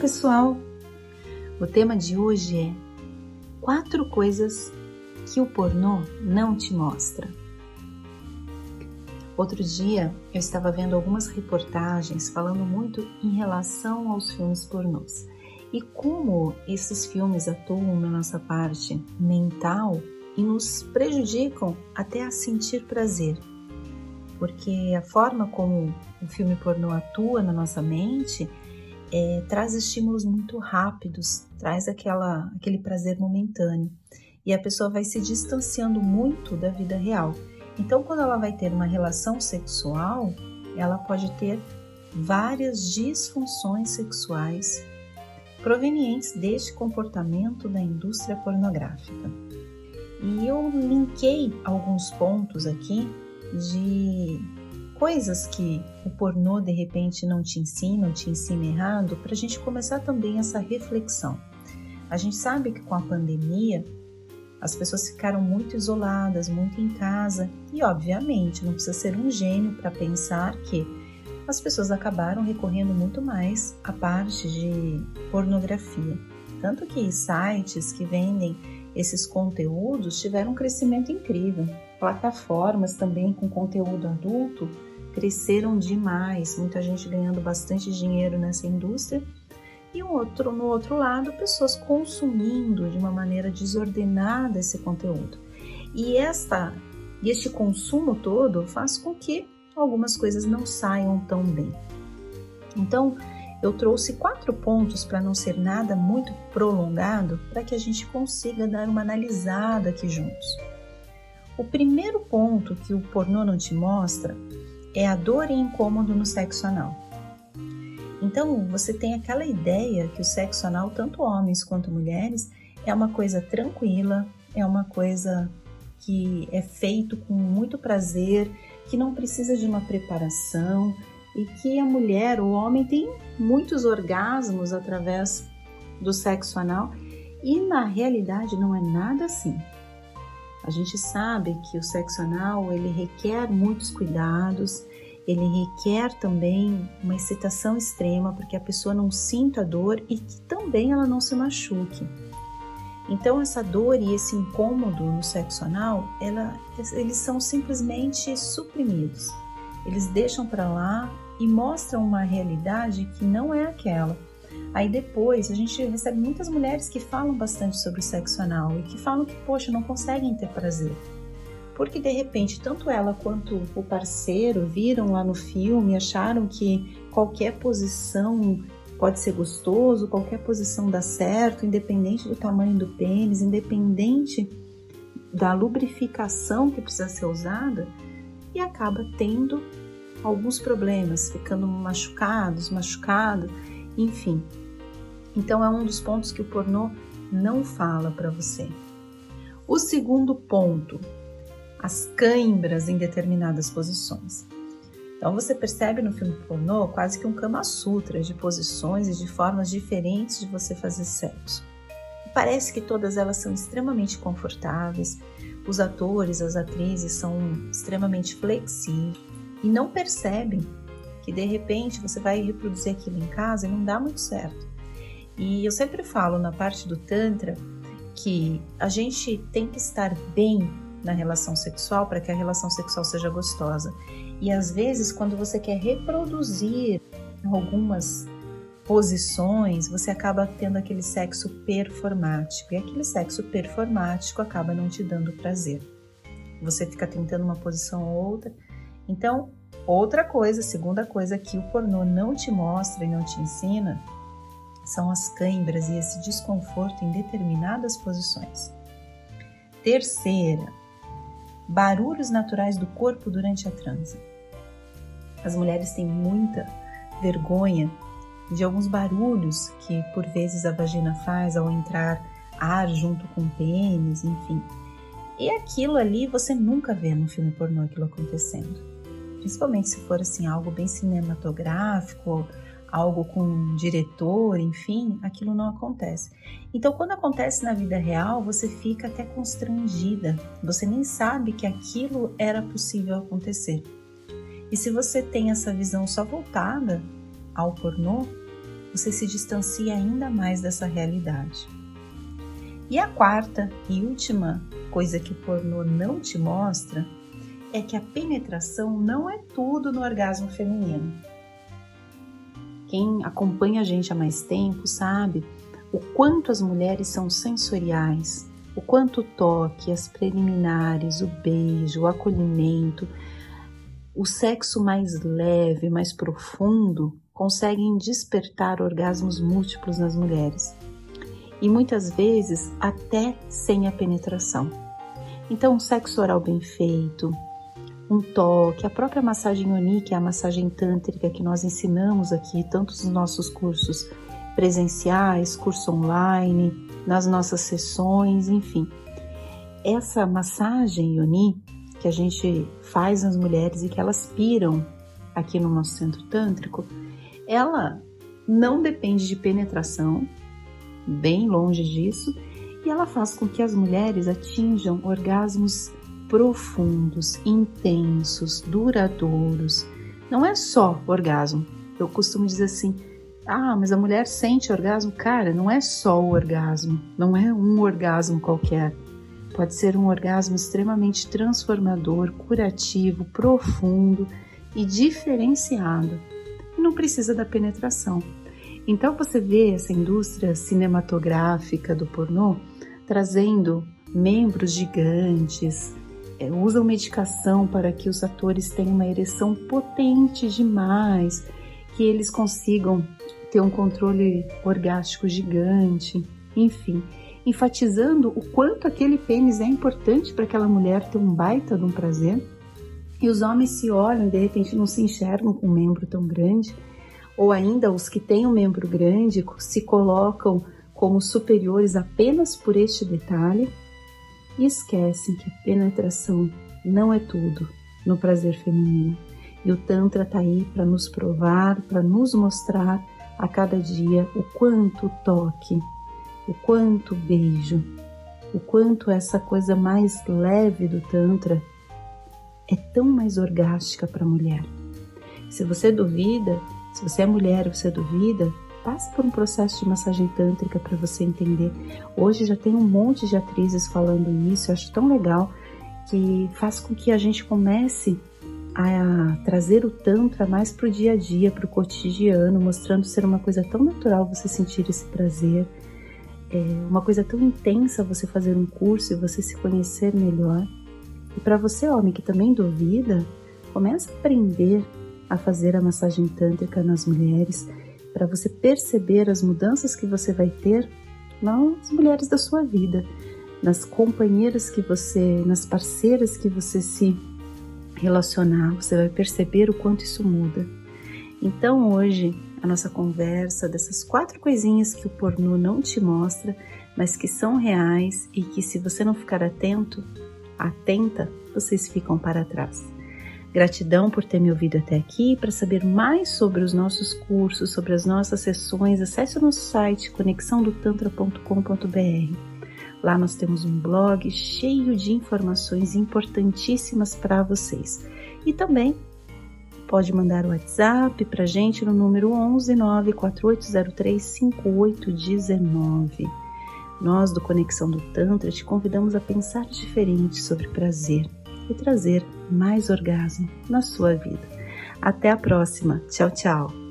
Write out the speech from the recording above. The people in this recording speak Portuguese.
Pessoal! O tema de hoje é quatro coisas que o pornô não te mostra. Outro dia eu estava vendo algumas reportagens falando muito em relação aos filmes pornôs e como esses filmes atuam na nossa parte mental e nos prejudicam até a sentir prazer. Porque a forma como o filme pornô atua na nossa mente é, traz estímulos muito rápidos, traz aquela, aquele prazer momentâneo e a pessoa vai se distanciando muito da vida real. Então, quando ela vai ter uma relação sexual, ela pode ter várias disfunções sexuais provenientes deste comportamento da indústria pornográfica. E eu linkei alguns pontos aqui de coisas que o pornô de repente não te ensina, ou te ensina errado, para a gente começar também essa reflexão. A gente sabe que com a pandemia as pessoas ficaram muito isoladas, muito em casa, e obviamente não precisa ser um gênio para pensar que as pessoas acabaram recorrendo muito mais à parte de pornografia. Tanto que sites que vendem esses conteúdos tiveram um crescimento incrível. Plataformas também com conteúdo adulto cresceram demais, muita gente ganhando bastante dinheiro nessa indústria. E um outro, no outro lado, pessoas consumindo de uma maneira desordenada esse conteúdo. E esta, este consumo todo faz com que algumas coisas não saiam tão bem. Então, eu trouxe quatro pontos para não ser nada muito prolongado, para que a gente consiga dar uma analisada aqui juntos. O primeiro ponto que o pornô não te mostra é a dor e incômodo no sexo anal. Então, você tem aquela ideia que o sexo anal, tanto homens quanto mulheres, é uma coisa tranquila, é uma coisa que é feito com muito prazer, que não precisa de uma preparação, e que a mulher, o homem, tem muitos orgasmos através do sexo anal e na realidade não é nada assim. A gente sabe que o sexo anal ele requer muitos cuidados, ele requer também uma excitação extrema para que a pessoa não sinta dor e que também ela não se machuque. Então essa dor e esse incômodo no sexo anal, ela, eles são simplesmente suprimidos. Eles deixam para lá e mostram uma realidade que não é aquela. Aí depois a gente recebe muitas mulheres que falam bastante sobre o sexo anal e que falam que, poxa, não conseguem ter prazer. Porque de repente, tanto ela quanto o parceiro viram lá no filme, acharam que qualquer posição pode ser gostoso, qualquer posição dá certo, independente do tamanho do pênis, independente da lubrificação que precisa ser usada, e acaba tendo alguns problemas, ficando machucados, machucado, enfim. Então é um dos pontos que o pornô não fala para você. O segundo ponto, as cãibras em determinadas posições. Então você percebe no filme pornô quase que um Kama Sutra de posições e de formas diferentes de você fazer sexo. Parece que todas elas são extremamente confortáveis, os atores, as atrizes são extremamente flexíveis e não percebem que de repente você vai reproduzir aquilo em casa e não dá muito certo. E eu sempre falo na parte do Tantra que a gente tem que estar bem na relação sexual para que a relação sexual seja gostosa. E às vezes, quando você quer reproduzir algumas posições, você acaba tendo aquele sexo performático. E aquele sexo performático acaba não te dando prazer. Você fica tentando uma posição ou outra então, outra coisa, segunda coisa que o pornô não te mostra e não te ensina são as câimbras e esse desconforto em determinadas posições. Terceira, barulhos naturais do corpo durante a transe. As mulheres têm muita vergonha de alguns barulhos que por vezes a vagina faz ao entrar ar junto com o pênis, enfim. E aquilo ali você nunca vê no filme pornô aquilo acontecendo principalmente se for assim algo bem cinematográfico, algo com um diretor, enfim, aquilo não acontece. Então, quando acontece na vida real, você fica até constrangida. Você nem sabe que aquilo era possível acontecer. E se você tem essa visão só voltada ao pornô, você se distancia ainda mais dessa realidade. E a quarta e última coisa que o pornô não te mostra é que a penetração não é tudo no orgasmo feminino. Quem acompanha a gente há mais tempo sabe o quanto as mulheres são sensoriais, o quanto o toque, as preliminares, o beijo, o acolhimento, o sexo mais leve, mais profundo, conseguem despertar orgasmos múltiplos nas mulheres. E muitas vezes até sem a penetração. Então, um sexo oral bem feito, um toque, a própria massagem Oni, que é a massagem tântrica que nós ensinamos aqui, tanto nos nossos cursos presenciais, curso online, nas nossas sessões, enfim. Essa massagem Yoni que a gente faz nas mulheres e que elas piram aqui no nosso centro tântrico, ela não depende de penetração, bem longe disso, e ela faz com que as mulheres atinjam orgasmos profundos, intensos, duradouros. Não é só orgasmo. Eu costumo dizer assim: ah, mas a mulher sente orgasmo? Cara, não é só o orgasmo, não é um orgasmo qualquer. Pode ser um orgasmo extremamente transformador, curativo, profundo e diferenciado. E não precisa da penetração. Então você vê essa indústria cinematográfica do pornô trazendo membros gigantes, é, usam medicação para que os atores tenham uma ereção potente demais, que eles consigam ter um controle orgástico gigante, enfim, enfatizando o quanto aquele pênis é importante para aquela mulher ter um baita de um prazer. E os homens se olham, de repente não se enxergam com um membro tão grande, ou ainda os que têm um membro grande se colocam como superiores apenas por este detalhe e esquecem que a penetração não é tudo no prazer feminino. E o Tantra está aí para nos provar, para nos mostrar a cada dia o quanto toque, o quanto beijo, o quanto essa coisa mais leve do Tantra é tão mais orgástica para a mulher. Se você duvida, se você é mulher e você duvida, passe por um processo de massagem tântrica para você entender. Hoje já tem um monte de atrizes falando isso, eu acho tão legal que faz com que a gente comece a trazer o Tantra mais para o dia a dia, para o cotidiano, mostrando ser uma coisa tão natural você sentir esse prazer, é uma coisa tão intensa você fazer um curso e você se conhecer melhor. E para você, homem, que também duvida, comece a aprender a fazer a massagem tântrica nas mulheres, para você perceber as mudanças que você vai ter nas mulheres da sua vida, nas companheiras que você, nas parceiras que você se relacionar, você vai perceber o quanto isso muda. Então hoje a nossa conversa dessas quatro coisinhas que o pornô não te mostra, mas que são reais e que se você não ficar atento, atenta, vocês ficam para trás. Gratidão por ter me ouvido até aqui. Para saber mais sobre os nossos cursos, sobre as nossas sessões, acesse o nosso site conexãodotantra.com.br. Lá nós temos um blog cheio de informações importantíssimas para vocês. E também pode mandar o WhatsApp para gente no número 11 94803 5819. Nós do Conexão do Tantra te convidamos a pensar diferente sobre prazer e trazer mais orgasmo na sua vida. Até a próxima. Tchau, tchau.